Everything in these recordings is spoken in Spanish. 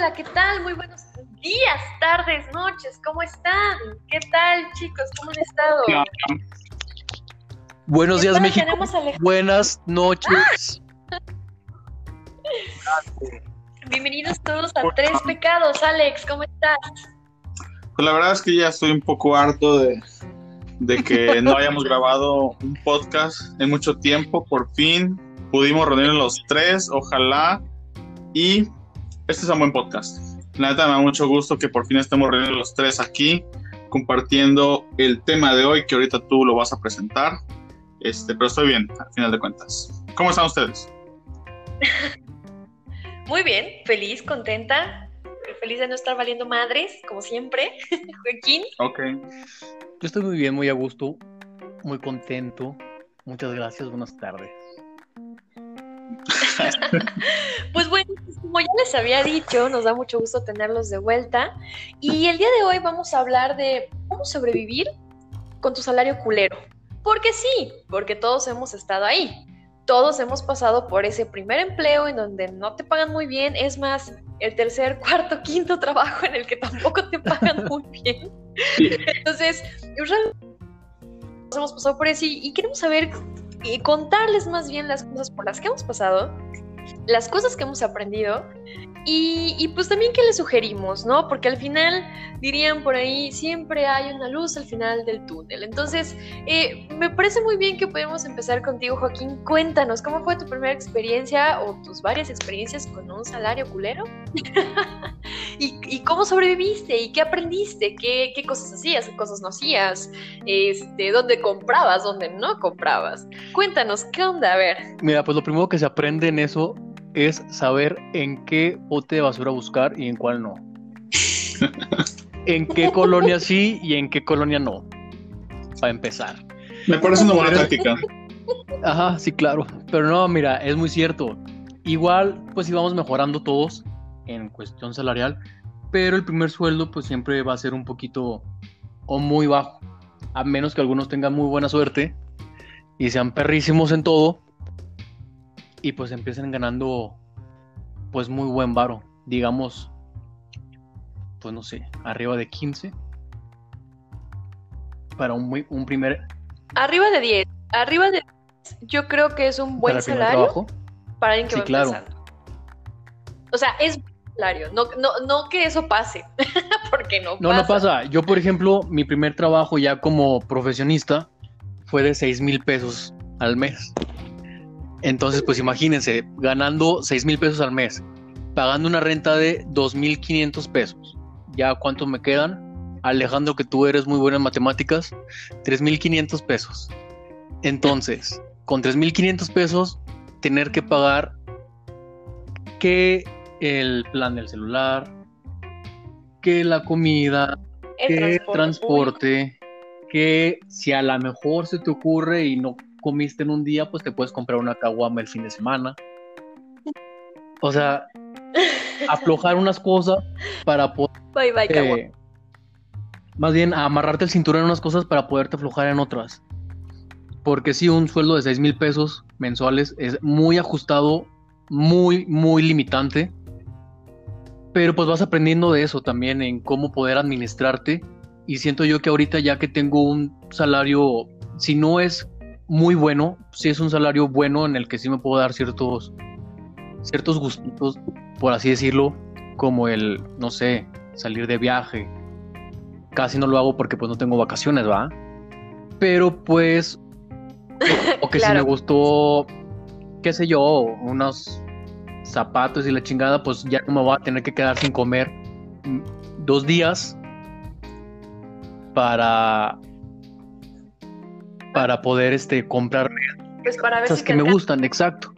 hola, ¿qué tal? Muy buenos días, tardes, noches, ¿cómo están? ¿Qué tal, chicos? ¿Cómo han estado? Buenos días, México. Buenas noches. Bienvenidos todos a Tres Pecados. Alex, ¿cómo estás? Pues la verdad es que ya estoy un poco harto de, de que no hayamos grabado un podcast en mucho tiempo. Por fin pudimos reunir los tres, ojalá. Y este es un buen podcast. La neta me da mucho gusto que por fin estemos reunidos los tres aquí compartiendo el tema de hoy que ahorita tú lo vas a presentar. Este, pero estoy bien, al final de cuentas. ¿Cómo están ustedes? Muy bien, feliz, contenta, feliz de no estar valiendo madres, como siempre. Joaquín. Ok. Yo estoy muy bien, muy a gusto, muy contento. Muchas gracias, buenas tardes. pues bueno, pues como ya les había dicho, nos da mucho gusto tenerlos de vuelta. Y el día de hoy vamos a hablar de cómo sobrevivir con tu salario culero. Porque sí, porque todos hemos estado ahí. Todos hemos pasado por ese primer empleo en donde no te pagan muy bien. Es más, el tercer, cuarto, quinto trabajo en el que tampoco te pagan muy bien. Entonces, hemos pasado por eso y queremos saber y contarles más bien las cosas por las que hemos pasado, las cosas que hemos aprendido y, pues también que les sugerimos, ¿no? Porque al final, dirían por ahí, siempre hay una luz al final del túnel. Entonces, eh, me parece muy bien que podemos empezar contigo, Joaquín. Cuéntanos, ¿cómo fue tu primera experiencia o tus varias experiencias con un salario culero? ¿Y, cómo sobreviviste? ¿Y qué aprendiste? ¿Qué, ¿Qué, cosas hacías? ¿Qué cosas no hacías? Este, ¿Dónde comprabas? ¿Dónde no comprabas? Cuéntanos, ¿qué onda? A ver. Mira, pues lo primero que se aprende en eso es saber en qué bote de basura buscar y en cuál no. en qué colonia sí y en qué colonia no. Para empezar. Me parece una buena táctica. Ajá, sí, claro. Pero no, mira, es muy cierto. Igual, pues íbamos mejorando todos en cuestión salarial, pero el primer sueldo, pues siempre va a ser un poquito o muy bajo. A menos que algunos tengan muy buena suerte y sean perrísimos en todo, y pues empiezan ganando pues muy buen varo, digamos, pues no sé, arriba de 15 para un, muy, un primer... Arriba de 10, arriba de 10 yo creo que es un buen salario para alguien que sí, claro. O sea, es salario, no, no, no que eso pase, porque no, no No, pasa. Yo, por ejemplo, mi primer trabajo ya como profesionista fue de 6 mil pesos al mes. Entonces, pues imagínense, ganando 6 mil pesos al mes, pagando una renta de 2.500 pesos. ¿Ya cuánto me quedan? Alejandro, que tú eres muy buena en matemáticas, 3.500 pesos. Entonces, con 3.500 pesos, tener que pagar que el plan del celular, que la comida, que transporte, transporte que si a lo mejor se te ocurre y no comiste en un día, pues te puedes comprar una caguama el fin de semana. O sea, aflojar unas cosas para poder. Bye, bye, eh, más bien, amarrarte el cinturón en unas cosas para poderte aflojar en otras. Porque si un sueldo de 6 mil pesos mensuales es muy ajustado, muy, muy limitante. Pero pues vas aprendiendo de eso también, en cómo poder administrarte. Y siento yo que ahorita ya que tengo un salario, si no es muy bueno, sí es un salario bueno en el que sí me puedo dar ciertos, ciertos gustitos, por así decirlo, como el, no sé, salir de viaje. Casi no lo hago porque pues no tengo vacaciones, ¿va? Pero pues, o que si me gustó, qué sé yo, unos zapatos y la chingada, pues ya no me voy a tener que quedar sin comer dos días para para poder este comprar pues para cosas que me gustan, exacto.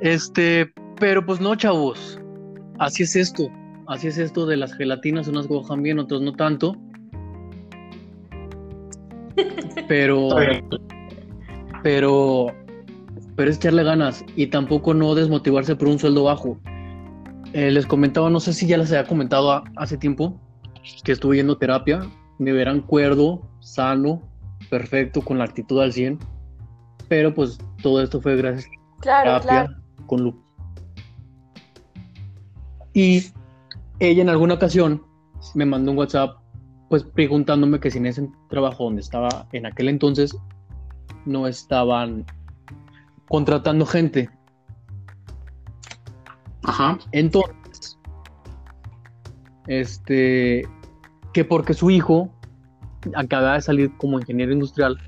Este, pero pues no, chavos. Así es esto. Así es esto de las gelatinas, unas cojan bien, otras no tanto. Pero pero pero es echarle ganas y tampoco no desmotivarse por un sueldo bajo. Eh, les comentaba, no sé si ya les había comentado hace tiempo que estuve yendo terapia, me verán cuerdo, sano, perfecto, con la actitud al 100, pero pues todo esto fue gracias a la terapia con Y ella en alguna ocasión me mandó un WhatsApp, pues preguntándome que si en ese trabajo donde estaba en aquel entonces no estaban contratando gente. Ajá. Entonces, este, que porque su hijo acaba de salir como ingeniero industrial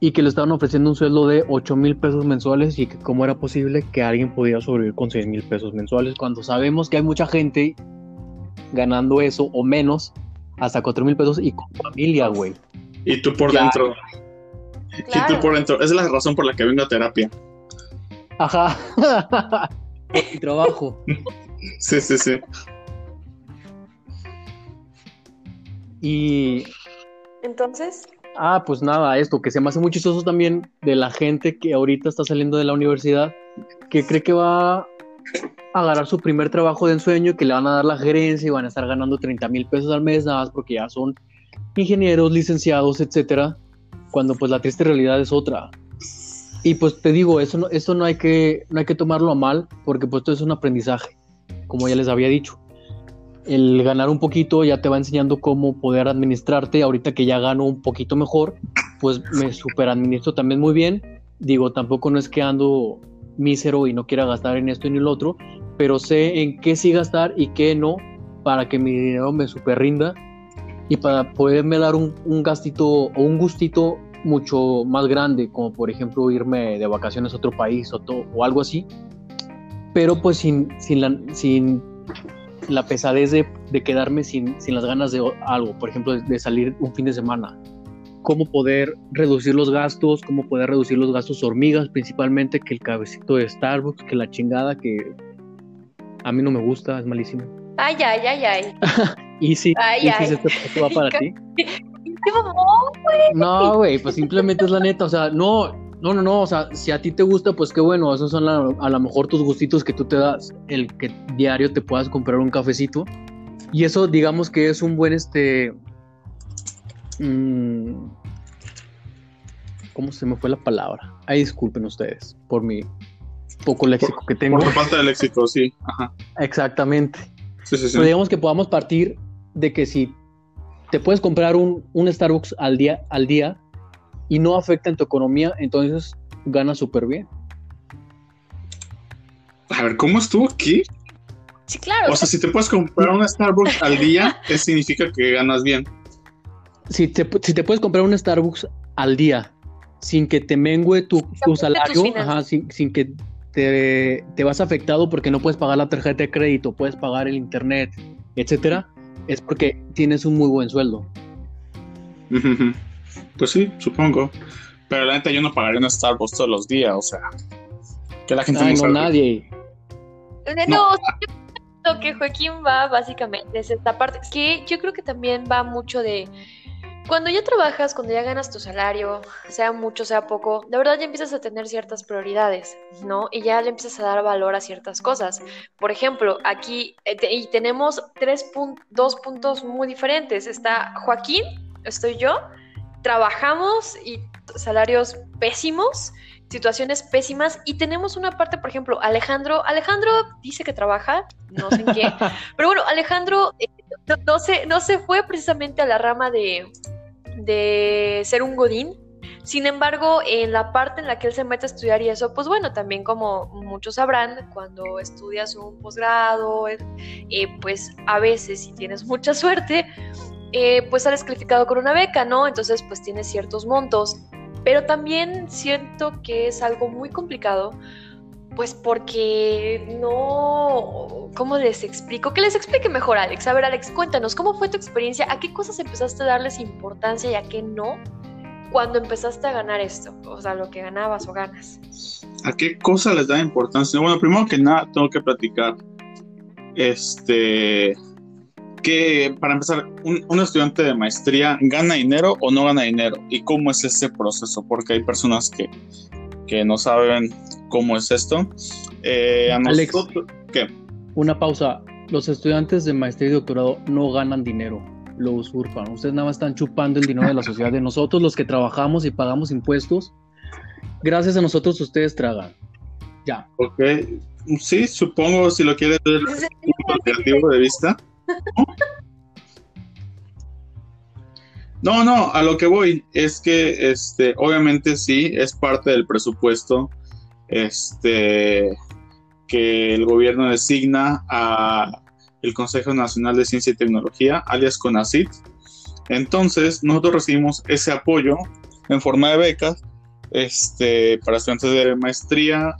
y que le estaban ofreciendo un sueldo de 8 mil pesos mensuales y que cómo era posible que alguien pudiera sobrevivir con 6 mil pesos mensuales cuando sabemos que hay mucha gente ganando eso o menos hasta 4 mil pesos y con familia, güey. Y tú por Ya. dentro. Y tú por dentro. Esa es la razón por la que vengo a terapia. Ajá. Por mi trabajo. Sí, sí, sí. Y Entonces, Ah, pues nada, esto que se me hace muy chistoso también de la gente que ahorita está saliendo de la universidad, que cree que va a agarrar su primer trabajo de ensueño y que le van a dar la gerencia y van a estar ganando 30 mil pesos al mes nada más porque ya son ingenieros, licenciados, etcétera, cuando pues la triste realidad es otra. Y pues te digo, eso no, esto no hay que, no hay que tomarlo a mal, porque pues esto es un aprendizaje, como ya les había dicho el ganar un poquito ya te va enseñando cómo poder administrarte. Ahorita que ya gano un poquito mejor, pues me super administro también muy bien. Digo, tampoco no es que ando mísero y no quiera gastar en esto y en el otro, pero sé en qué sí gastar y qué no para que mi dinero me super rinda y para poderme dar un, un gastito o un gustito mucho más grande, como por ejemplo irme de vacaciones a otro país o, o algo así, pero pues sin, sin la pesadez de, de quedarme sin, sin las ganas de algo, por ejemplo, de, de salir un fin de semana. Cómo poder reducir los gastos, cómo poder reducir los gastos hormigas, principalmente que el cabecito de Starbucks, que la chingada que a mí no me gusta, es malísimo. ay, ay, ay, ay. Y si, Ay, ay. este paso va para ti. ¡Qué mamón! No, güey, pues simplemente es la neta, o sea, no, no, no, no, o sea, si a ti te gusta, pues qué bueno, esos son la- a lo mejor tus gustitos que tú te das, el que diario te puedas comprar un cafecito. Y eso, digamos que es un buen, este, mm, ¿cómo se me fue la palabra? Ay, disculpen ustedes por mi poco léxico que tengo. Por falta de léxico, sí. Ajá. Exactamente. Sí, sí, sí. Pero digamos que podamos partir de que si te puedes comprar un, un Starbucks al día, al día y no afecta en tu economía, entonces ganas súper bien. A ver, ¿cómo estuvo aquí? Sí, claro. O sea, si te puedes comprar una Starbucks al día, eso significa que ganas bien. Si te, si te puedes comprar un Starbucks al día sin que te mengue tu, tu salario, ajá, sin, sin que te, te vas afectado porque no puedes pagar la tarjeta de crédito, puedes pagar el internet, etcétera, es porque tienes un muy buen sueldo. Pues sí, supongo. Pero la neta, yo no pagaría un Starbucks todos los días, o sea. Que la gente Ay, no no, sabe. nadie. No, o sea, yo lo que Joaquín va básicamente es esta parte, que yo creo que también va mucho de cuando ya trabajas, cuando ya ganas tu salario, sea mucho, sea poco, de verdad ya empiezas a tener ciertas prioridades, ¿no? Y ya le empiezas a dar valor a ciertas cosas. Por ejemplo, aquí eh, y tenemos tres pun- dos puntos muy diferentes. Está Joaquín, estoy yo, trabajamos y salarios pésimos situaciones pésimas y tenemos una parte, por ejemplo, Alejandro, Alejandro dice que trabaja, no sé en qué, pero bueno, Alejandro eh, no, no se, no se fue precisamente a la rama de, de ser un godín, sin embargo, en la parte en la que él se mete a estudiar y eso, pues bueno, también como muchos sabrán, cuando estudias un posgrado, eh, eh, pues a veces, si tienes mucha suerte, eh, pues sales calificado con una beca, ¿no? Entonces, pues tienes ciertos montos. Pero también siento que es algo muy complicado, pues porque no... ¿Cómo les explico? Que les explique mejor, Alex. A ver, Alex, cuéntanos, ¿cómo fue tu experiencia? ¿A qué cosas empezaste a darles importancia y a qué no cuando empezaste a ganar esto? O sea, lo que ganabas o ganas. ¿A qué cosa les da importancia? Bueno, primero que nada, tengo que platicar. Este. Que para empezar, un, un estudiante de maestría gana dinero o no gana dinero y cómo es ese proceso, porque hay personas que, que no saben cómo es esto. Eh, a Alex. nosotros, ¿qué? Una pausa. Los estudiantes de maestría y doctorado no ganan dinero, lo usurpan. Ustedes nada más están chupando el dinero de la sociedad, de nosotros los que trabajamos y pagamos impuestos. Gracias a nosotros ustedes tragan. Ya. Ok. Sí, supongo si lo quieres ver desde un punto creativo de vista. No, no, a lo que voy es que este, obviamente sí, es parte del presupuesto este, que el gobierno designa a el Consejo Nacional de Ciencia y Tecnología, alias CONACIT. Entonces, nosotros recibimos ese apoyo en forma de becas este, para estudiantes de maestría,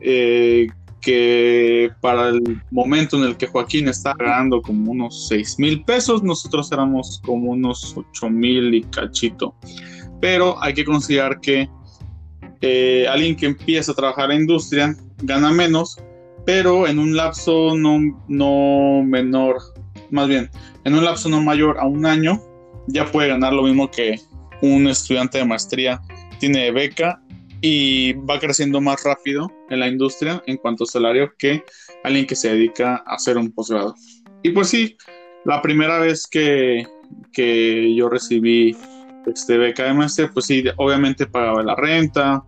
eh, que para el momento en el que Joaquín está ganando como unos 6 mil pesos, nosotros éramos como unos 8 mil y cachito. Pero hay que considerar que eh, alguien que empieza a trabajar en industria gana menos, pero en un lapso no, no menor, más bien, en un lapso no mayor a un año, ya puede ganar lo mismo que un estudiante de maestría tiene beca y va creciendo más rápido en la industria en cuanto a salario que alguien que se dedica a hacer un posgrado. Y pues sí, la primera vez que, que yo recibí este, beca de maestría, pues sí, obviamente pagaba la renta,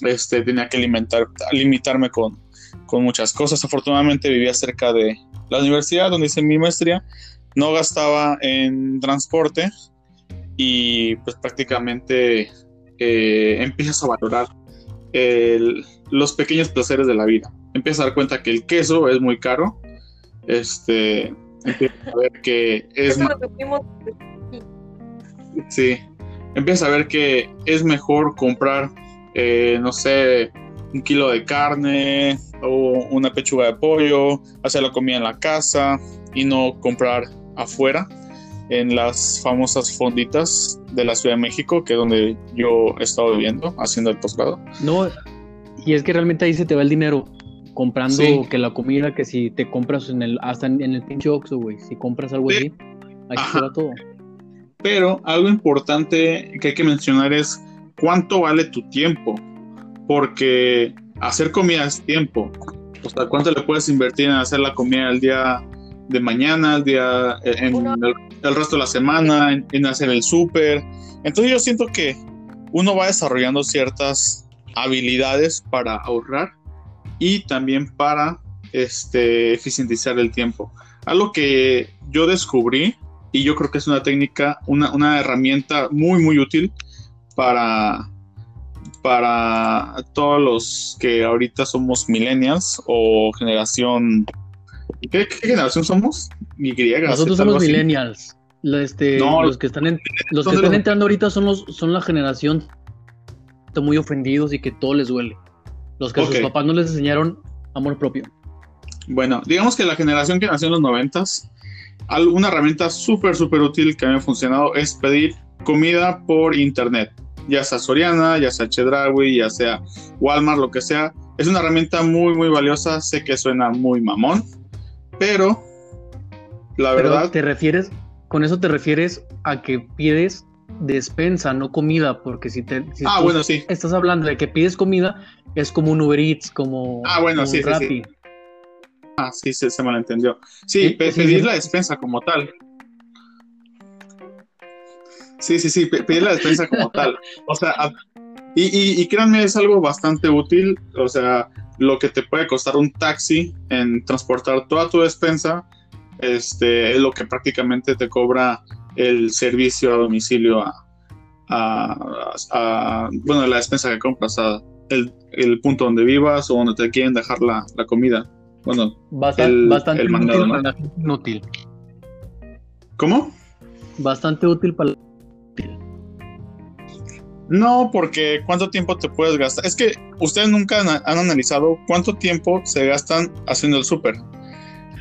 este, tenía que alimentar, limitarme con, con muchas cosas. Afortunadamente vivía cerca de la universidad donde hice mi maestría, no gastaba en transporte y pues prácticamente eh, empiezas a valorar los pequeños placeres de la vida. Empiezas a dar cuenta que el queso es muy caro. Este, empiezas a ver que es. Sí, empiezas a ver que es mejor comprar, eh, no sé, un kilo de carne o una pechuga de pollo, hacer la comida en la casa y no comprar afuera en las famosas fonditas de la Ciudad de México, que es donde yo he estado viviendo, haciendo el posgrado. No, y es que realmente ahí se te va el dinero comprando que la comida, que si te compras en el, hasta en, el pinche Oxxo, güey, si compras algo así, ahí se va todo. Pero algo importante que hay que mencionar es cuánto vale tu tiempo, porque hacer comida es tiempo. O sea, cuánto le puedes invertir en hacer la comida el día de mañana, el día, en el, resto de la semana, en, hacer el súper. Entonces yo siento que uno va desarrollando ciertas habilidades para ahorrar y también para este, eficientizar el tiempo. Algo que yo descubrí y yo creo que es una técnica, una, una herramienta muy, muy útil para, para todos los que ahorita somos millennials o generación ¿Qué, generación somos? Nosotros somos millennials. Este, los que están, los que están entrando ahorita son, los, son la generación muy ofendidos y que todo les duele. Los que sus papás no les enseñaron amor propio. Bueno, digamos que la generación que nació en los noventas, una herramienta súper, súper útil que me ha funcionado es pedir comida por internet. Ya sea Soriana, ya sea Chedraui, ya sea Walmart, lo que sea. Es una herramienta muy, muy valiosa. Sé que suena muy mamón, pero, la verdad. ¿Te refieres, con eso te refieres a que pides despensa, no comida? Porque si te. ah, bueno, sí. Estás hablando de que pides comida, es como un Uber Eats, como. Ah, bueno, sí, sí, sí, Ah, sí, se, se malentendió. Sí, pedir la despensa como tal. Sí, sí, sí, pedir la despensa como tal. O sea, y, y, y, créanme, es algo bastante útil. O sea, lo que te puede costar un taxi en transportar toda tu despensa, este, es lo que prácticamente te cobra el servicio a domicilio a, bueno, la despensa que compras, a el, el, punto donde vivas o donde te quieren dejar la, la comida. Bueno, bastante, bastante útil ¿Cómo? Bastante útil para no, porque ¿cuánto tiempo te puedes gastar? Es que ustedes nunca han, analizado cuánto tiempo se gastan haciendo el súper.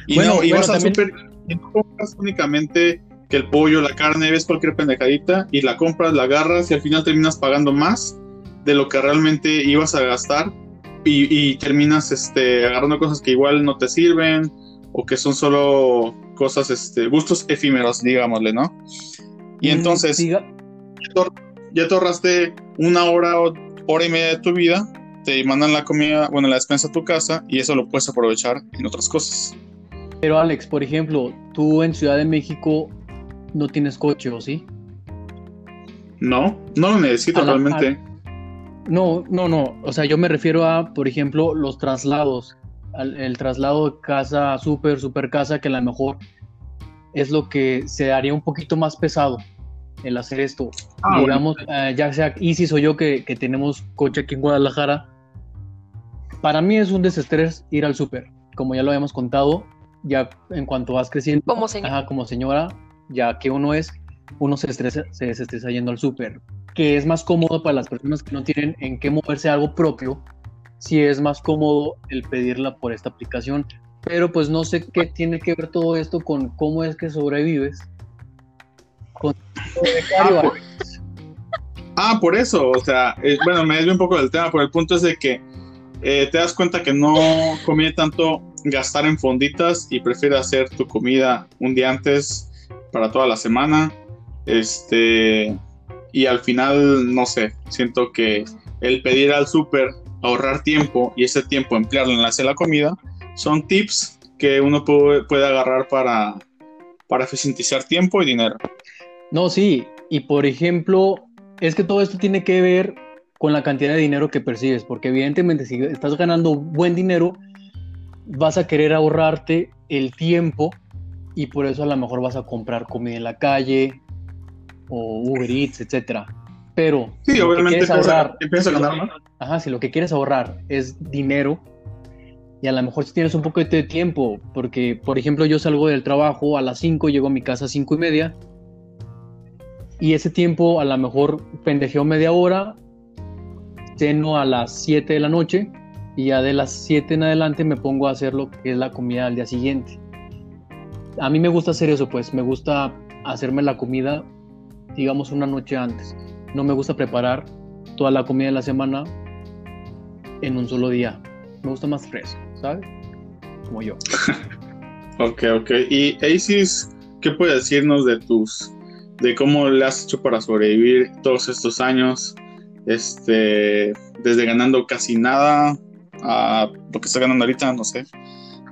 Y no, y vas al súper y no compras únicamente que el pollo, la carne, ves cualquier pendejadita y la compras, la agarras y al final terminas pagando más de lo que realmente ibas a gastar y, terminas este, agarrando cosas que igual no te sirven o que son solo cosas, este, gustos efímeros, digámosle, ¿no? Y mm, entonces ya te ahorraste una hora o hora y media de tu vida, te mandan la comida, bueno, la despensa a tu casa y eso lo puedes aprovechar en otras cosas. Pero Alex, por ejemplo, tú en Ciudad de México no tienes coche, ¿o sí? No, no lo necesito realmente. No, no, no. O sea, yo me refiero a, por ejemplo, los traslados. el traslado de casa a super, super casa, que a lo mejor es lo que se haría un poquito más pesado el hacer esto. Ah, Digamos, eh, ya sea Isis o yo que, que, tenemos coche aquí en Guadalajara, para mí es un desestrés ir al súper. Como ya lo habíamos contado, ya en cuanto vas creciendo, como señora, como señora ya que uno es, uno se, estresa, se desestresa yendo al súper. Que es más cómodo para las personas que no tienen en qué moverse algo propio, si es más cómodo el pedirla por esta aplicación. Pero pues no sé qué tiene que ver todo esto con cómo es que sobrevives ah, por, ah, por eso, o sea, bueno, me desvío un poco del tema, pero el punto es de que eh, te das cuenta que no conviene tanto gastar en fonditas y prefiere hacer tu comida un día antes para toda la semana. Este, y al final, no sé, siento que el pedir al súper, ahorrar tiempo y ese tiempo emplearlo en hacer la comida, son tips que uno puede, puede agarrar para, para eficientizar tiempo y dinero. No, sí, y por ejemplo, es que todo esto tiene que ver con la cantidad de dinero que percibes, porque evidentemente si estás ganando buen dinero, vas a querer ahorrarte el tiempo y por eso a lo mejor vas a comprar comida en la calle o Uber Eats, etcétera. Pero sí, obviamente ahorrar, a ganar Ajá, si lo que quieres ahorrar es dinero y a lo mejor si tienes un poco de tiempo, porque por ejemplo yo salgo del trabajo a las 5, llego a mi casa a 5 y media y ese tiempo a lo mejor pendejeo media hora, ceno a las 7 de la noche y ya de las 7 en adelante me pongo a hacer lo que es la comida al día siguiente. A mí me gusta hacer eso, pues me gusta hacerme la comida, digamos, una noche antes. No me gusta preparar toda la comida de la semana en un solo día. Me gusta más fresco, ¿sabes? Como yo. ok, ok. ¿Y Asis, qué puede decirnos de tus de cómo le has hecho para sobrevivir todos estos años, este, desde ganando casi nada a lo que está ganando ahorita, no sé.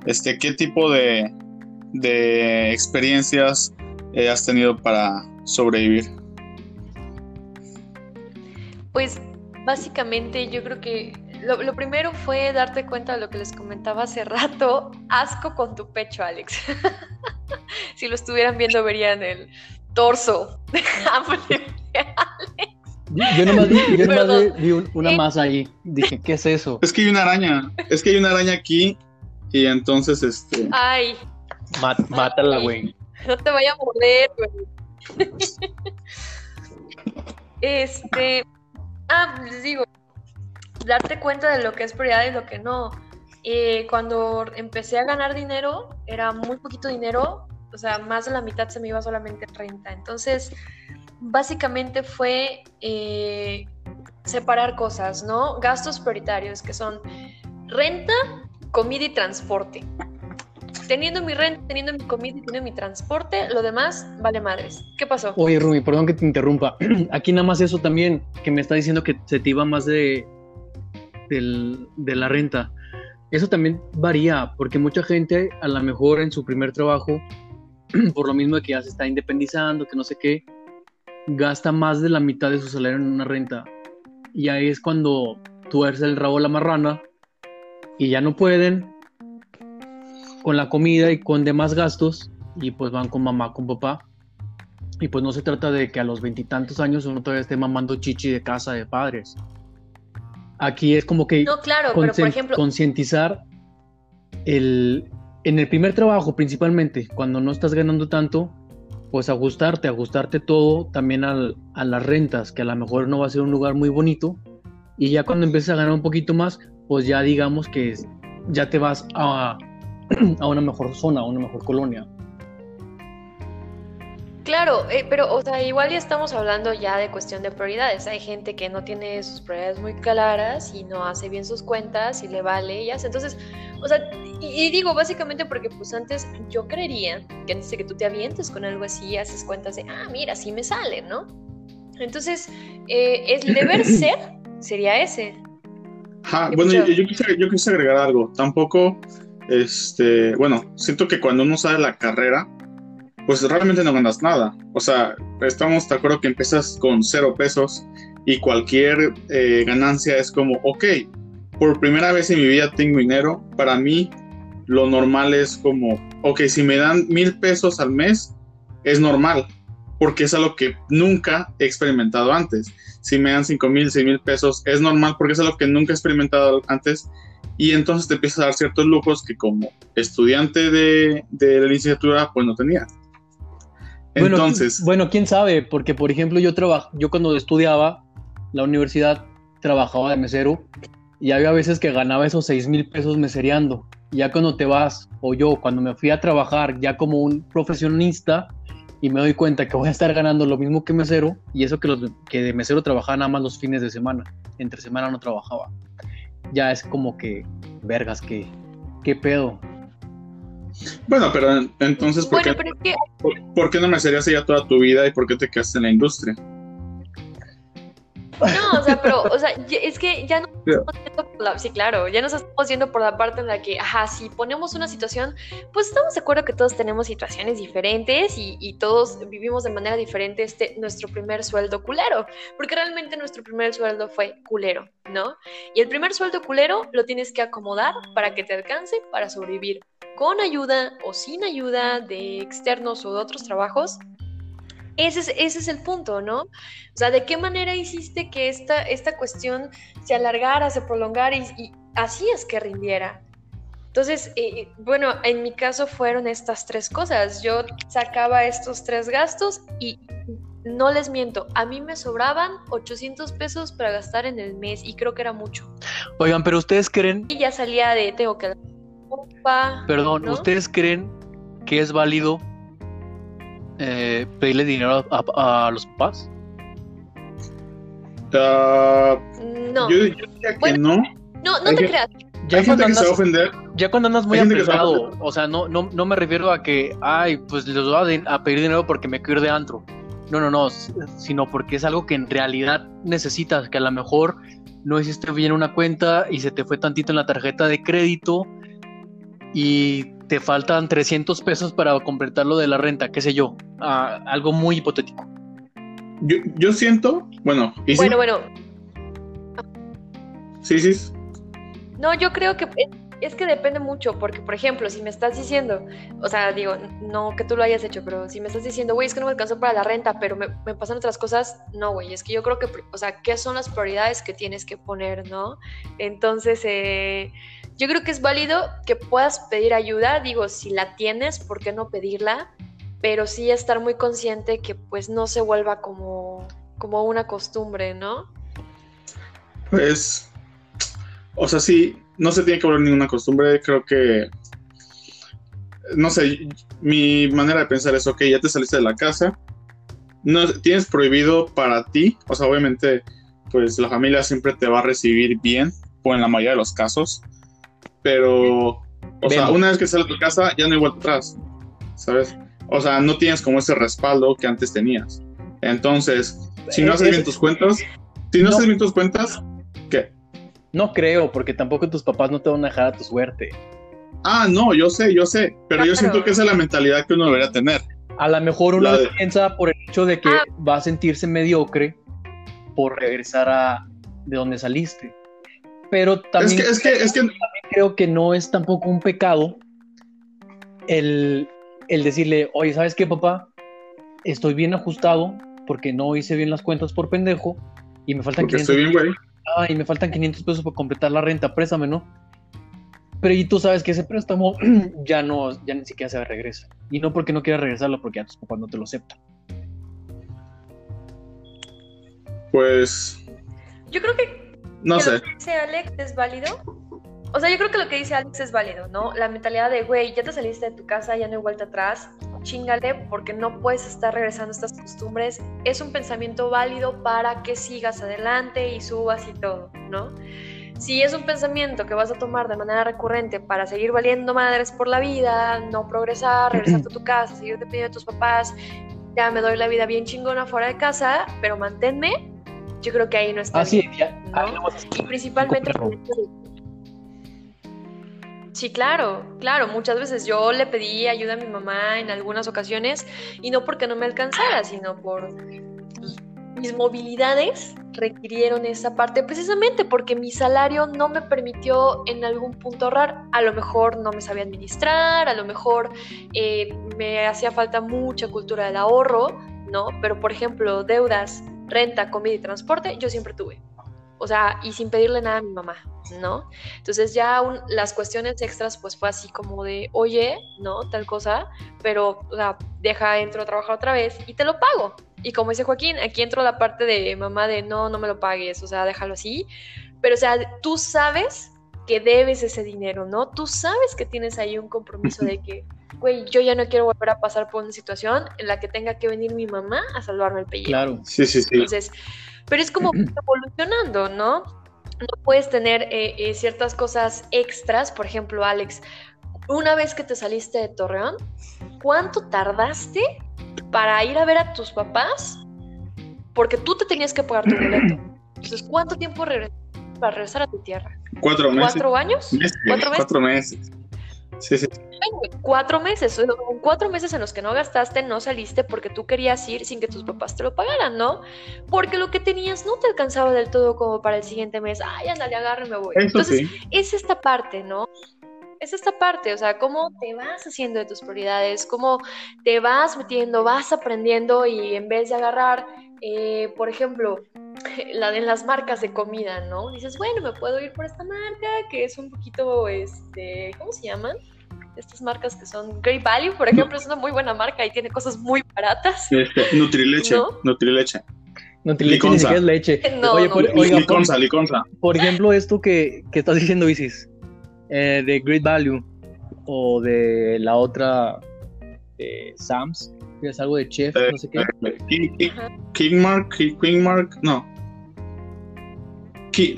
Este, ¿qué tipo de, de experiencias eh, has tenido para sobrevivir? Pues básicamente yo creo que lo, lo, primero fue darte cuenta de lo que les comentaba hace rato, asco con tu pecho, Alex. si lo estuvieran viendo verían el, torso de Yo nomás vi, yo nomás vi una eh, masa ahí. Dije, ¿qué es eso? Es que hay una araña. Es que hay una araña aquí. Y entonces, este. Ay. mátala, güey. No te vaya a morder, güey. este. Ah, les digo. Darte cuenta de lo que es prioridad y lo que no. Eh, cuando empecé a ganar dinero, era muy poquito dinero, o sea, más de la mitad se me iba solamente renta. Entonces, básicamente fue eh, separar cosas, ¿no? Gastos prioritarios, que son renta, comida y transporte. Teniendo mi renta, teniendo mi comida y teniendo mi transporte, lo demás vale madres. ¿Qué pasó? Oye, Rumi, perdón que te interrumpa. Aquí nada más eso también, que me está diciendo que se te iba más de, de la renta. Eso también varía, porque mucha gente a lo mejor en su primer trabajo por lo mismo de que ya se está independizando, que no sé qué, gasta más de la mitad de su salario en una renta. Y ahí es cuando tuerce el rabo la marrana y ya no pueden con la comida y con demás gastos y pues van con mamá, con papá. Y pues no se trata de que a los veintitantos años uno todavía esté mamando chichi de casa de padres. Aquí es como que no, claro, pero por ejemplo... concientizar el, en el primer trabajo principalmente, cuando no estás ganando tanto, pues ajustarte, ajustarte todo también a las rentas, que a lo mejor no va a ser un lugar muy bonito. Y ya cuando empieces a ganar un poquito más, pues ya digamos que ya te vas a, a una mejor zona, a una mejor colonia. Claro, eh, pero o sea, igual ya estamos hablando ya de cuestión de prioridades. Hay gente que no tiene sus prioridades muy claras y no hace bien sus cuentas y le vale y hace. Entonces, o sea, y, digo básicamente porque pues antes yo creería que antes de que tú te avientes con algo así, haces cuentas de, ah, mira, sí me sale, ¿no? Entonces, eh, el deber ser sería ese. bueno, yo, yo, quise, yo quise agregar algo. Tampoco, este, bueno, siento que cuando uno sale la carrera, pues realmente no ganas nada. O sea, estamos de acuerdo que empiezas con cero pesos y cualquier eh, ganancia es como, ok, por primera vez en mi vida tengo dinero, para mí lo normal es como, ok, si me dan mil pesos al mes, es normal, porque es algo que nunca he experimentado antes. Si me dan cinco mil, seis mil pesos, es normal porque es algo que nunca he experimentado antes. Y entonces te empiezas a dar ciertos lujos que como estudiante de, de la licenciatura, pues no tenía. Entonces. Bueno, quién sabe, porque por ejemplo yo trabajo, yo cuando estudiaba la universidad trabajaba de mesero y había veces que ganaba esos seis mil pesos mesereando. Ya cuando te vas, o yo cuando me fui a trabajar ya como un profesionista y me doy cuenta que voy a estar ganando lo mismo que mesero, y eso que, los, que de mesero trabajaba nada más los fines de semana, entre semana no trabajaba. Ya es como que, vergas, que, qué pedo. Bueno, pero entonces, ¿por, qué, ¿por, qué no me serías ya toda tu vida y por qué te quedaste en la industria? No, o sea, pero, o sea, es que ya no estamos yendo por la, sí, claro, ya nos estamos yendo por la parte en la que, ajá, si ponemos una situación, pues estamos de acuerdo que todos tenemos situaciones diferentes y, y, todos vivimos de manera diferente este, nuestro primer sueldo culero, porque realmente nuestro primer sueldo fue culero, ¿no? Y el primer sueldo culero lo tienes que acomodar para que te alcance para sobrevivir, con ayuda o sin ayuda de externos o de otros trabajos, ese es, ese es el punto, ¿no? O sea, ¿de qué manera hiciste que esta, esta cuestión se alargara, se prolongara y, así es que rindiera? Entonces, eh, bueno, en mi caso fueron estas tres cosas. Yo sacaba estos tres gastos y no les miento, a mí me sobraban 800 pesos para gastar en el mes y creo que era mucho. Oigan, pero ustedes creen... Y ya salía de tengo que... Perdón, ¿ustedes creen que es válido eh, pedirle dinero a, los papás? Ah, no. Yo, diría que no. No, no te creas. Ya cuando, andas, ya cuando andas muy apretado, o sea, no, no, no me refiero a que, ay, pues les voy a, pedir dinero porque me quiero ir de antro. No, no, no, sino porque es algo que en realidad necesitas, que a lo mejor no hiciste bien una cuenta y se te fue tantito en la tarjeta de crédito y te faltan 300 pesos para completar lo de la renta, qué sé yo, ah, algo muy hipotético. Yo, yo siento, bueno, bueno, bueno. Sí, sí. No, yo creo que es que depende mucho, porque por ejemplo, si me estás diciendo, o sea, digo, no que tú lo hayas hecho, pero si me estás diciendo, güey, es que no me alcanzó para la renta, pero me, me pasan otras cosas, no, güey, es que yo creo que, o sea, ¿qué son las prioridades que tienes que poner, no? Entonces, eh yo creo que es válido que puedas pedir ayuda, digo, si la tienes, ¿por qué no pedirla? Pero sí estar muy consciente que pues no se vuelva como, como una costumbre, ¿no? Pues, o sea, sí, no se tiene que volver ninguna costumbre, creo que, no sé, mi manera de pensar es, ok, ya te saliste de la casa, no, tienes prohibido para ti, o sea, obviamente, pues la familia siempre te va a recibir bien, o en la mayoría de los casos, pero, o sea, una vez que sales de tu casa, ya no hay vuelta atrás, ¿sabes? O sea, no tienes como ese respaldo que antes tenías. Entonces, si no haces bien tus cuentas, si no, haces bien tus cuentas, ¿qué? No creo, porque tampoco tus papás no te van a dejar a tu suerte. Ah, no, yo sé, yo sé, pero yo siento que esa es la mentalidad que uno debería tener. A lo mejor uno piensa por el hecho de que ah. va a sentirse mediocre por regresar a de donde saliste. Pero también, es que, es que, creo que no es tampoco un pecado el, decirle, oye, ¿sabes qué, papá? Estoy bien ajustado porque no hice bien las cuentas por pendejo y me faltan 500 y me faltan 500 pesos para completar la renta, préstame, ¿no? Pero y tú sabes que ese préstamo ya no, ya ni siquiera se regresa. Y no porque no quieras regresarlo, porque ya tus papás no te lo aceptan. Pues. Yo creo que no sé. Lo que dice Alex es válido. O sea, yo creo que lo que dice Alex es válido, ¿no? La mentalidad de, güey, ya te saliste de tu casa, ya no hay vuelta atrás, chingale porque no puedes estar regresando a estas costumbres. Es un pensamiento válido para que sigas adelante y subas y todo, ¿no? Si es un pensamiento que vas a tomar de manera recurrente para seguir valiendo madres por la vida, no progresar, regresar a tu casa, seguir dependiendo de tus papás, ya me doy la vida bien chingona fuera de casa, pero manténme, yo creo que ahí no está. Ah, sí, y principalmente. Sí, claro, claro. Muchas veces yo le pedí ayuda a mi mamá en algunas ocasiones y no porque no me alcanzara, sino por mis movilidades requirieron esa parte precisamente porque mi salario no me permitió en algún punto ahorrar. A lo mejor no me sabía administrar, a lo mejor eh, me hacía falta mucha cultura del ahorro, ¿no? Pero por ejemplo, deudas, renta, comida y transporte, yo siempre tuve. O sea, y sin pedirle nada a mi mamá, ¿no? Entonces ya las cuestiones extras pues fue así como de, oye, ¿no? Tal cosa, pero, o sea, deja, entro a trabajar otra vez y te lo pago. Y como dice Joaquín, aquí entro la parte de mamá de, no, no me lo pagues, o sea, déjalo así. Pero, o sea, tú sabes que debes ese dinero, ¿no? Tú sabes que tienes ahí un compromiso de que, güey, yo ya no quiero volver a pasar por una situación en la que tenga que venir mi mamá a salvarme el pellejo. Claro. Sí, sí, sí. Entonces, pero es como evolucionando, ¿no? No puedes tener eh, eh, ciertas cosas extras, por ejemplo, Alex, una vez que te saliste de Torreón, ¿cuánto tardaste para ir a ver a tus papás? Porque tú te tenías que pagar tu boleto. Entonces, ¿cuánto tiempo para regresar a tu tierra? Cuatro meses. ¿Cuatro años? ¿Cuatro meses? Cuatro meses. Sí, sí. Cuatro meses, cuatro meses en los que no gastaste, no saliste porque tú querías ir sin que tus papás te lo pagaran, ¿no? Porque lo que tenías no te alcanzaba del todo como para el siguiente mes. Ay, ándale, agarre, me voy. Entonces, es esta parte, ¿no? Es esta parte, o sea, cómo te vas haciendo de tus prioridades, cómo te vas metiendo, vas aprendiendo y en vez de agarrar, eh, por ejemplo, la de las marcas de comida, ¿no? Dices, bueno, me puedo ir por esta marca que es un poquito, este, ¿cómo se llaman? Estas marcas que son Great Value, por ejemplo, es una muy buena marca y tiene cosas muy baratas. Este, Nutrileche, Nutrileche. Nutrileche ni siquiera es leche. Oye, por, oiga, liconza, liconza. Por ejemplo, esto que, que estás diciendo, Isis, eh, de Great Value o de la otra de Sam's, que es algo de chef, no sé qué. Eh, Kingmark, Kingmark, no.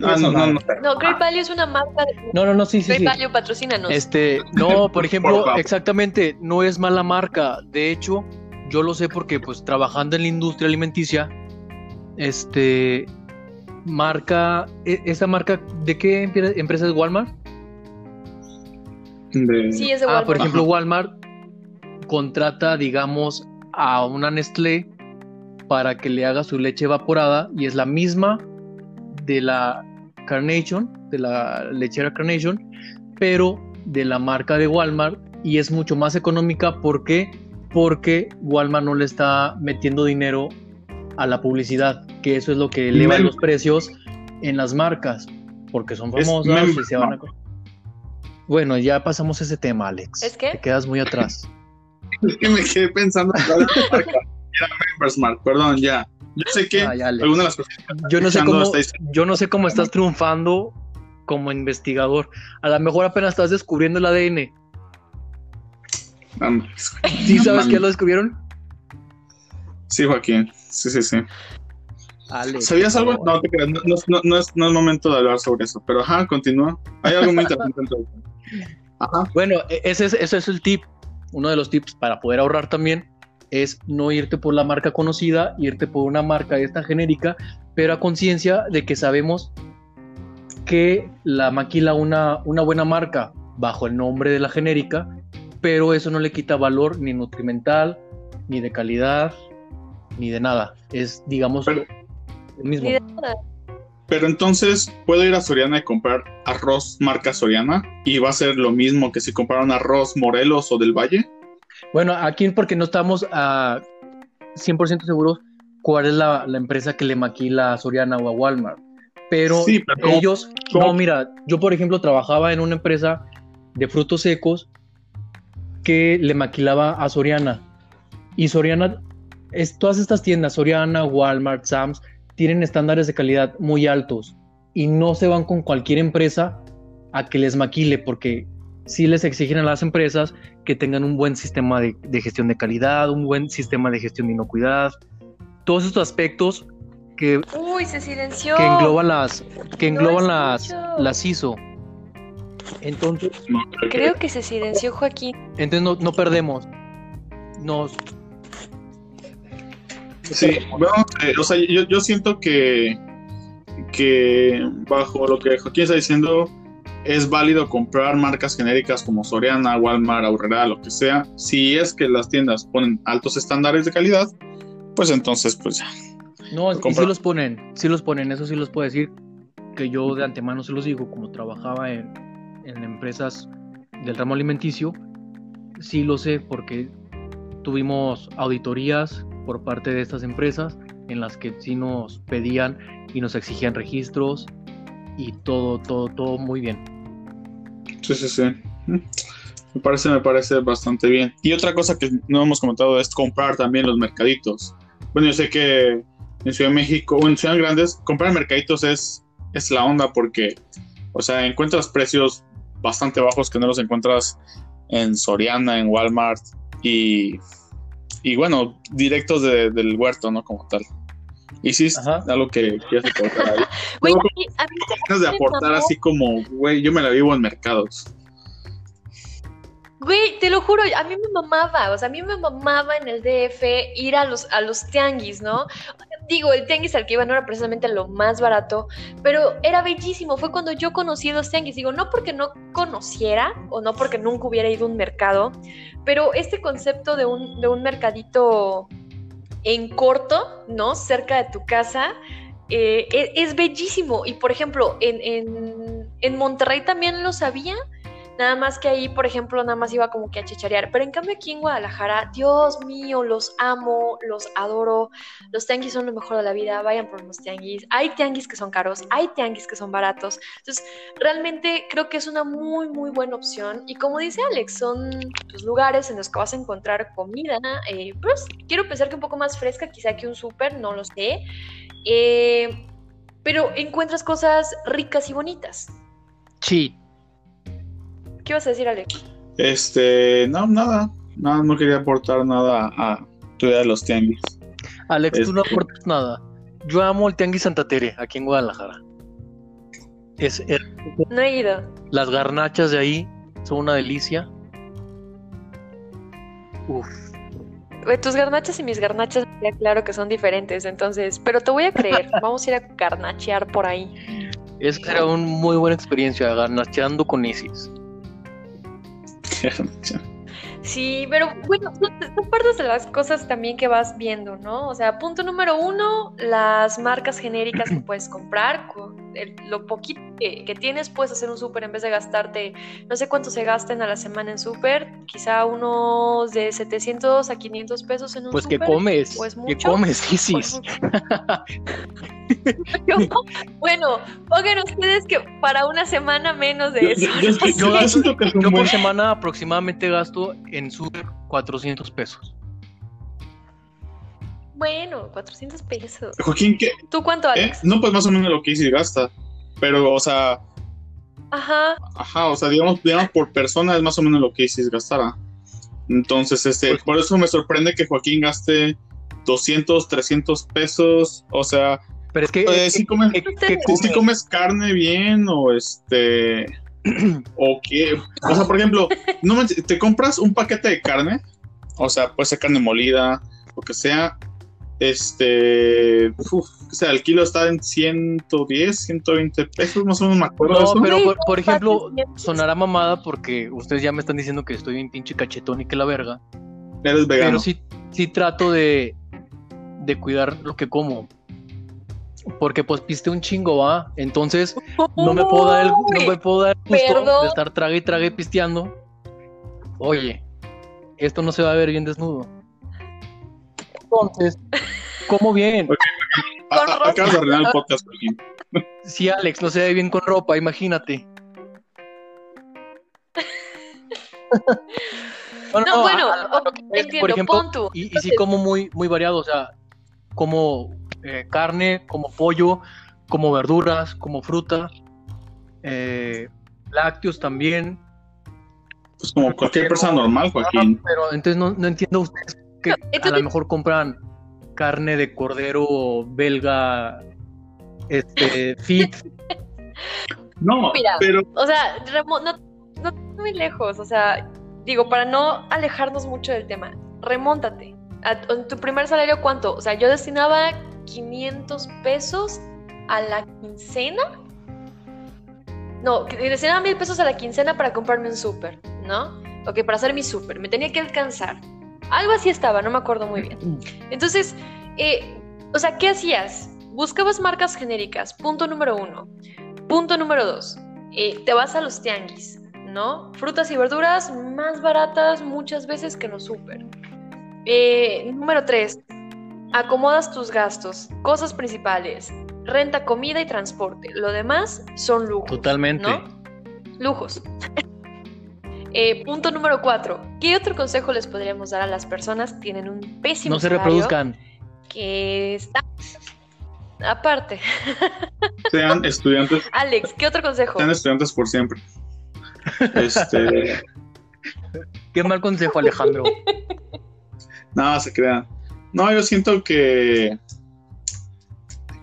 Ah, no, no, no. No, Great Value es una marca de. No, no, no, sí, sí. Great Value, patrocínanos. Este, no, por ejemplo, exactamente, no es mala marca. De hecho, yo lo sé porque, pues, trabajando en la industria alimenticia, este, marca, e, esa marca, ¿de qué empresa es Walmart? Sí, es de Walmart. Ah, por ejemplo, Walmart contrata, digamos, a una Nestlé para que le haga su leche evaporada y es la misma de la Carnation, de la lechera Carnation, pero de la marca de Walmart y es mucho más económica. ¿Por qué? Porque Walmart no le está metiendo dinero a la publicidad, que eso es lo que eleva los precios en las marcas, porque son famosas y se van a... Bueno, ya pasamos ese tema, Alex. ¿Es que? Te quedas muy atrás. es que me quedé pensando en la marca. Era perdón, ya. Yo sé que alguna de las cosas yo no sé cómo, yo no sé cómo estás triunfando como investigador. A lo mejor apenas estás descubriendo el ADN. ¿Sí sabes que lo descubrieron? Sí, Joaquín. Sí, sí, sí. ¿Sabías algo? No, te creas, no, no, no, es, no es momento de hablar sobre eso, pero ajá, continúa. Hay algo muy interesante. Bueno, e, ese es, ese es el tip. Uno de los tips para poder ahorrar también es no irte por la marca conocida, irte por una marca esta genérica, pero a conciencia de que sabemos que la maquila una, una buena marca bajo el nombre de la genérica, pero eso no le quita valor ni nutrimental, ni de calidad, ni de nada. Es, digamos, lo mismo. Pero entonces, ¿puedo ir a Soriana y comprar arroz marca Soriana? ¿Y va a ser lo mismo que si compraran arroz Morelos o del Valle? Bueno, aquí porque no estamos a 100% seguros cuál es la, empresa que le maquila a Soriana o a Walmart. Pero, ellos, no, mira, yo por ejemplo trabajaba en una empresa de frutos secos que le maquilaba a Soriana. Y Soriana, es, todas estas tiendas, Soriana, Walmart, Sam's, tienen estándares de calidad muy altos y no se van con cualquier empresa a que les maquile porque sí les exigen a las empresas que tengan un buen sistema de, gestión de calidad, un buen sistema de gestión de inocuidad, todos estos aspectos que, Uy, se silenció. que engloban las que engloban las las ISO. Entonces, creo que se silenció Joaquín. Entonces no, no perdemos. Nos Sí, bueno, eh, o sea, yo, yo siento que, que bajo lo que Joaquín está diciendo, es válido comprar marcas genéricas como Soriana, Walmart, Aurrera, lo que sea. Si es que las tiendas ponen altos estándares de calidad, pues entonces, pues ya. No, y sí los ponen, sí los ponen, eso sí los puedo decir, que yo de antemano se los digo, como trabajaba en, en empresas del ramo alimenticio, sí lo sé porque tuvimos auditorías por parte de estas empresas en las que sí nos pedían y nos exigían registros y todo, todo, todo muy bien. Sí, sí, sí. Me parece, me parece bastante bien. Y otra cosa que no hemos comentado es comprar también los mercaditos. Bueno, yo sé que en Ciudad de México o en ciudades grandes, comprar mercaditos es, es la onda porque, o sea, encuentras precios bastante bajos que no los encuentras en Soriana, en Walmart y, y bueno, directos de- del huerto, ¿no? Como tal. Y sí, es Ajá. algo que quieres aportar ahí. Güey, a mí- a mí de me aportar así como, güey, yo me la vivo en mercados. Güey, te lo juro, a mí me mamaba, o sea, a mí me mamaba en el DF ir a los, a los tianguis, ¿no? Digo, el tianguis al que iba no era precisamente lo más barato, pero era bellísimo. Fue cuando yo conocí los tianguis. Digo, no porque no conociera o no porque nunca hubiera ido a un mercado, pero este concepto de un, de un mercadito en corto, ¿no? Cerca de tu casa, eh, e- es, bellísimo. Y por ejemplo, en, en, en Monterrey también lo sabía. Nada más que ahí, por ejemplo, nada más iba como que a chicharear. Pero en cambio aquí en Guadalajara, Dios mío, los amo, los adoro. Los tianguis son lo mejor de la vida. Vayan por los tianguis. Hay tianguis que son caros, hay tianguis que son baratos. Entonces, realmente creo que es una muy, muy buena opción. Y como dice Alex, son pues, lugares en los que vas a encontrar comida. eh, pues quiero pensar que un poco más fresca, quizá que un súper, no lo sé. Eh, pero encuentras cosas ricas y bonitas. Sí, ¿Qué vas a decir, Alex? Este, no, nada. No, no quería aportar nada a tu idea de los tianguis. Alex, tú no Este- aportas nada. Yo amo el Tianguis Santa Tere, aquí en Guadalajara. Es, No he ido. las garnachas de ahí son una delicia. Uf, Tus garnachas y mis garnachas, ya claro que son diferentes, entonces, pero te voy a creer. Vamos a ir a garnachear por ahí. es que era una muy buena experiencia garnacheando con Isis. Sí, pero bueno, son, partes de las cosas también que vas viendo, ¿no? O sea, punto número uno, las marcas genéricas que puedes comprar, el- lo poquito que, que tienes, puedes hacer un súper en vez de gastarte, no sé cuánto se gasten a la semana en súper, quizá unos de 700 a 500 pesos en un Pues que súper. comes, ¿O es que mucho? comes, Isis. Yo- bueno, pongan ustedes que para una semana menos de eso. Yo, yo- que por semana aproximadamente gasto en súper 400 pesos. Bueno, 400 pesos. Joaquín, ¿qué? ¿Tú cuánto, ¿Eh? Alex? No, pues más o menos lo que Isis gasta. Pero, o sea, Ajá. ajá, o sea, digamos, digamos por persona es más o menos lo que Isis gastara. Entonces, este, Pues- por eso me sorprende que Joaquín gaste 200, 300 pesos. O sea, Pero es que, eh, si comes, ¿qué- qué Ustedes- si- si comes? comes carne bien o este o qué o sea por ejemplo no me- te compras un paquete de carne o sea puede ser carne molida lo que sea este uf, o sea el kilo está en 110 120 pesos más o menos me acuerdo de No, eso pero por, ejemplo, sonará mamada porque ustedes ya me están diciendo que estoy bien pinche cachetón y que la verga. eres vegano Pero sí, sí trato de, de cuidar lo que como. Porque pues piste un chingo, va. Entonces no me puedo dar el, no me puedo dar el gusto Perdón. de estar trague y trague pisteando. Oye, esto no se va a ver bien desnudo. Entonces, como bien. A- con a- ropa. acabas de arruinar el podcast Joaquín. Si Alex no se ve bien con ropa, imagínate. No, bueno, a- a- entiendo, por ejemplo, pon tú. y, y sí como muy, muy variado, o sea, como eh, carne, como pollo, como verduras, como fruta, eh, lácteos también. pues como cualquier persona normal Joaquín pero entonces no, no entiendo ustedes que a lo mejor compran carne de cordero belga, este, fit. no Mira. pero O sea, remo- no, no muy lejos, o sea, digo, para no alejarnos mucho del tema, remóntate. A, en tu primer salario, ¿cuánto? O sea, yo destinaba 500 pesos a la quincena. No, destinaba mil pesos a la quincena para comprarme un súper, ¿no? Ok, para hacer mi súper, me tenía que alcanzar. Algo así estaba, no me acuerdo muy bien. Entonces, eh, O sea, ¿qué hacías? Buscabas marcas genéricas, punto número uno. Punto número dos, eh, te vas a los tianguis, ¿no? Frutas y verduras más baratas muchas veces que no súper. Eh, número tres, acomodas tus gastos, cosas principales, renta, comida y transporte. Lo demás son lujos. Totalmente. ¿no? Lujos. Eh, punto número cuatro. ¿Qué otro consejo les podríamos dar a las personas que tienen un pésimo No se reproduzcan. Que está... Aparte. Sean estudiantes, Alex, ¿qué otro consejo? sean estudiantes por siempre. Este, Qué mal consejo, Alejandro. nada, se crean. No, yo siento que.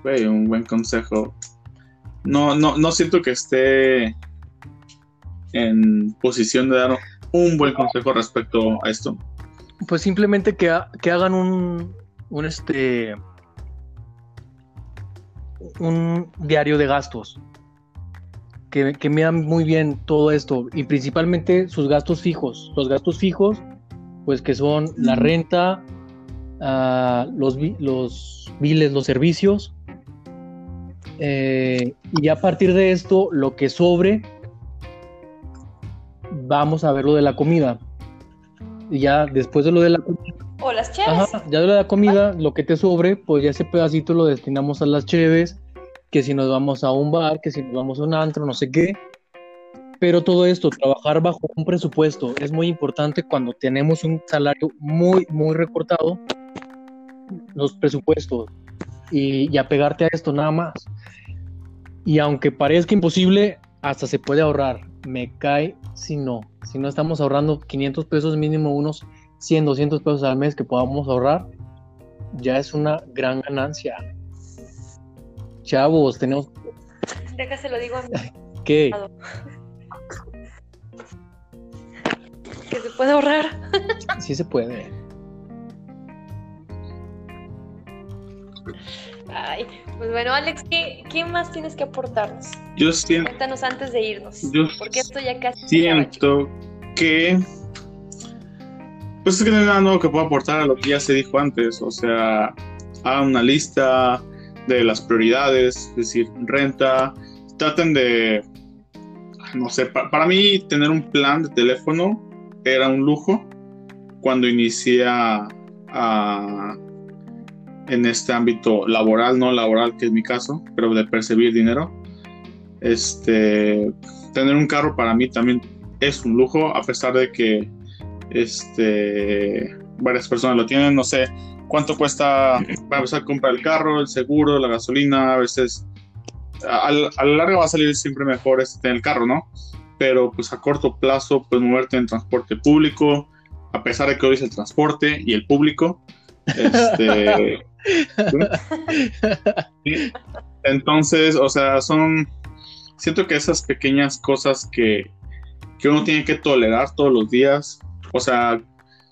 Güey, un buen consejo. No, no, no siento que esté en posición de dar un buen consejo respecto a esto. Pues simplemente que, ha- que hagan un, un este un diario de gastos. Que, que muy bien todo esto. Y principalmente sus gastos fijos. Los gastos fijos, pues que son la renta, ah, los, los biles, los servicios. eh, y a partir de esto, lo que sobre, vamos a ver lo de la comida. Y ya después de lo de la comida, O las chaves. Ajá, ya de la comida, lo que te sobre, pues ya ese pedacito lo destinamos a las cheves, que si nos vamos a un bar, que si nos vamos a un antro, no sé qué. Pero todo esto, trabajar bajo un presupuesto, es muy importante cuando tenemos un salario muy, muy recortado, los presupuestos, y, y apegarte a esto nada más. Y aunque parezca imposible, hasta se puede ahorrar. Me cae si no. Si no estamos ahorrando 500 pesos mínimo unos 100, 200 pesos al mes que podamos ahorrar, ya es una gran ganancia. Chavos, tenemos Déjase lo digo a mí. que... Que se puede ahorrar. Sí se puede. Ay, pues bueno, Alex, ¿qué, qué más tienes que aportarnos? Yo siento, Cuéntanos antes de irnos. Yo porque esto ya casi siento que. Pues es que no hay nada nuevo que pueda aportar a lo que ya se dijo antes. O sea, hagan una lista de las prioridades, es decir, renta. Traten de. No sé, pa- para mí tener un plan de teléfono era un lujo cuando inicié a- a- en este ámbito laboral, no laboral, que es mi caso, pero de percibir dinero. Este, tener un carro para mí también es un lujo, a pesar de que este, varias personas lo tienen. No sé cuánto cuesta para empezar a comprar el carro, el seguro, la gasolina. A veces a, a la larga va a salir siempre mejor este, tener el carro, ¿no? Pero pues a corto plazo, pues moverte en transporte público, a pesar de que hoy es el transporte y el público. Este, Entonces, o sea, son siento que esas pequeñas cosas que, que uno tiene que tolerar todos los días, o sea,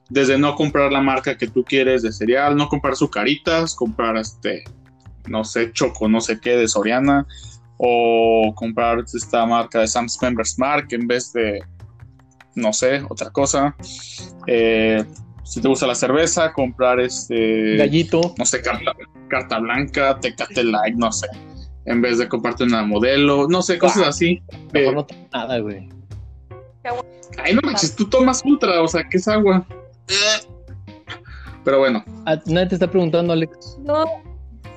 desde no comprar la marca que tú quieres de cereal, no comprar sucaritas, comprar este, no sé, choco, no sé qué de Soriana, o comprar esta marca de Sam's Members Mark en vez de, no sé, otra cosa. Eh, si te gusta la cerveza, comprar este Gallito. no sé, carta, carta blanca, Tecate Light, no sé, en vez de comprarte una modelo, no sé, cosas así. Mejor Eh, no tomo nada, güey. ay, no manches, tú tomas ultra, o sea, ¿qué es agua? Pero bueno, Ah, Nadie te está preguntando, Alex. No,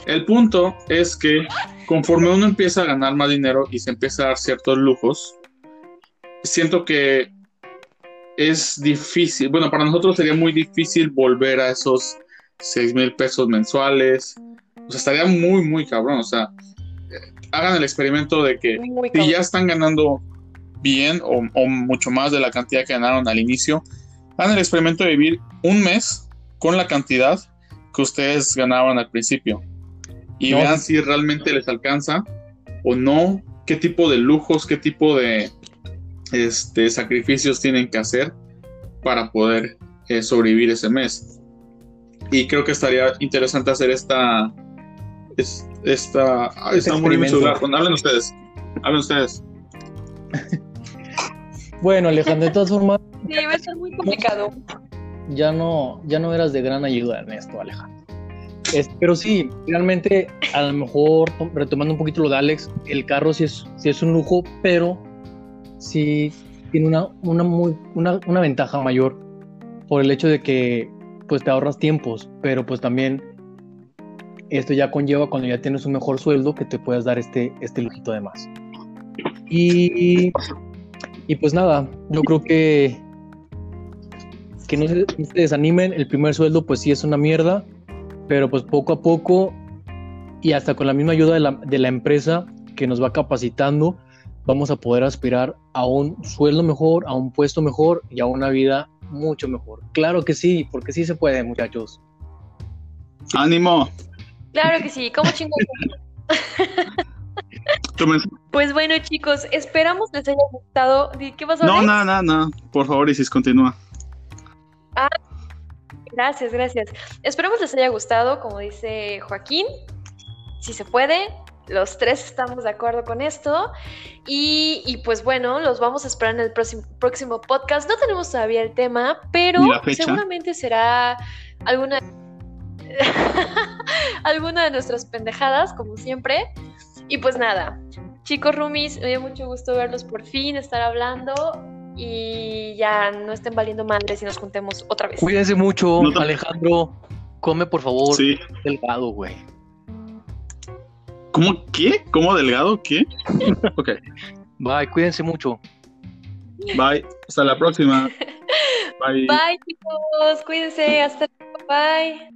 el punto es que conforme uno empieza a ganar más dinero y se empieza a dar ciertos lujos, siento que es difícil, bueno, para nosotros sería muy difícil volver a esos 6 mil pesos mensuales. O sea, estaría muy, muy cabrón. O sea, eh, hagan el experimento de que muy si ya están ganando bien o, o mucho más de la cantidad que ganaron al inicio, hagan el experimento de vivir un mes con la cantidad que ustedes ganaban al principio y No. vean si realmente les alcanza o no, qué tipo de lujos, qué tipo de este, sacrificios tienen que hacer para poder eh, sobrevivir ese mes. Y creo que estaría interesante hacer esta. es- esta. Ay, está celular. Bueno, hablen ustedes. Hablen ustedes. Bueno, Alejandro, de todas formas, Sí, va a estar muy complicado. ya no, ya no eras de gran ayuda en esto, Alejandro. Es- pero sí, realmente, a lo mejor, retomando un poquito lo de Alex, el carro sí es, sí es un lujo, pero sí tiene una, una, muy, una, una ventaja mayor por el hecho de que pues te ahorras tiempos, pero pues también esto ya conlleva cuando ya tienes un mejor sueldo que te puedas dar este, este lujito de más. Y, y pues nada, yo creo que que no se, no se desanimen, el primer sueldo pues sí es una mierda, pero pues poco a poco y hasta con la misma ayuda de la, de la empresa que nos va capacitando, vamos a poder aspirar a un sueldo mejor, a un puesto mejor y a una vida mucho mejor. Claro que sí, porque sí se puede, muchachos. Ánimo. Claro que sí, como chingón. Pues bueno, chicos, esperamos les haya gustado. ¿Qué pasó? No, nada, nada, nada. Por favor, Isis, continúa. Gracias, gracias. Esperamos les haya gustado, como dice Joaquín. Si se puede, los tres estamos de acuerdo con esto. Y, y pues bueno, los vamos a esperar en el próximo, próximo podcast. No tenemos todavía el tema, pero seguramente será alguna, alguna de nuestras pendejadas, como siempre. Y pues nada, chicos roomies, me dio mucho gusto verlos por fin, estar hablando. Y ya no estén valiendo madres y nos juntemos otra vez. Cuídense mucho, No Alejandro. Come, por favor, Sí. delgado, güey. ¿Cómo qué? ¿Cómo delgado? ¿Qué? ok. Bye, cuídense mucho. Bye, hasta la próxima. Bye. Bye, chicos, cuídense, hasta luego, bye.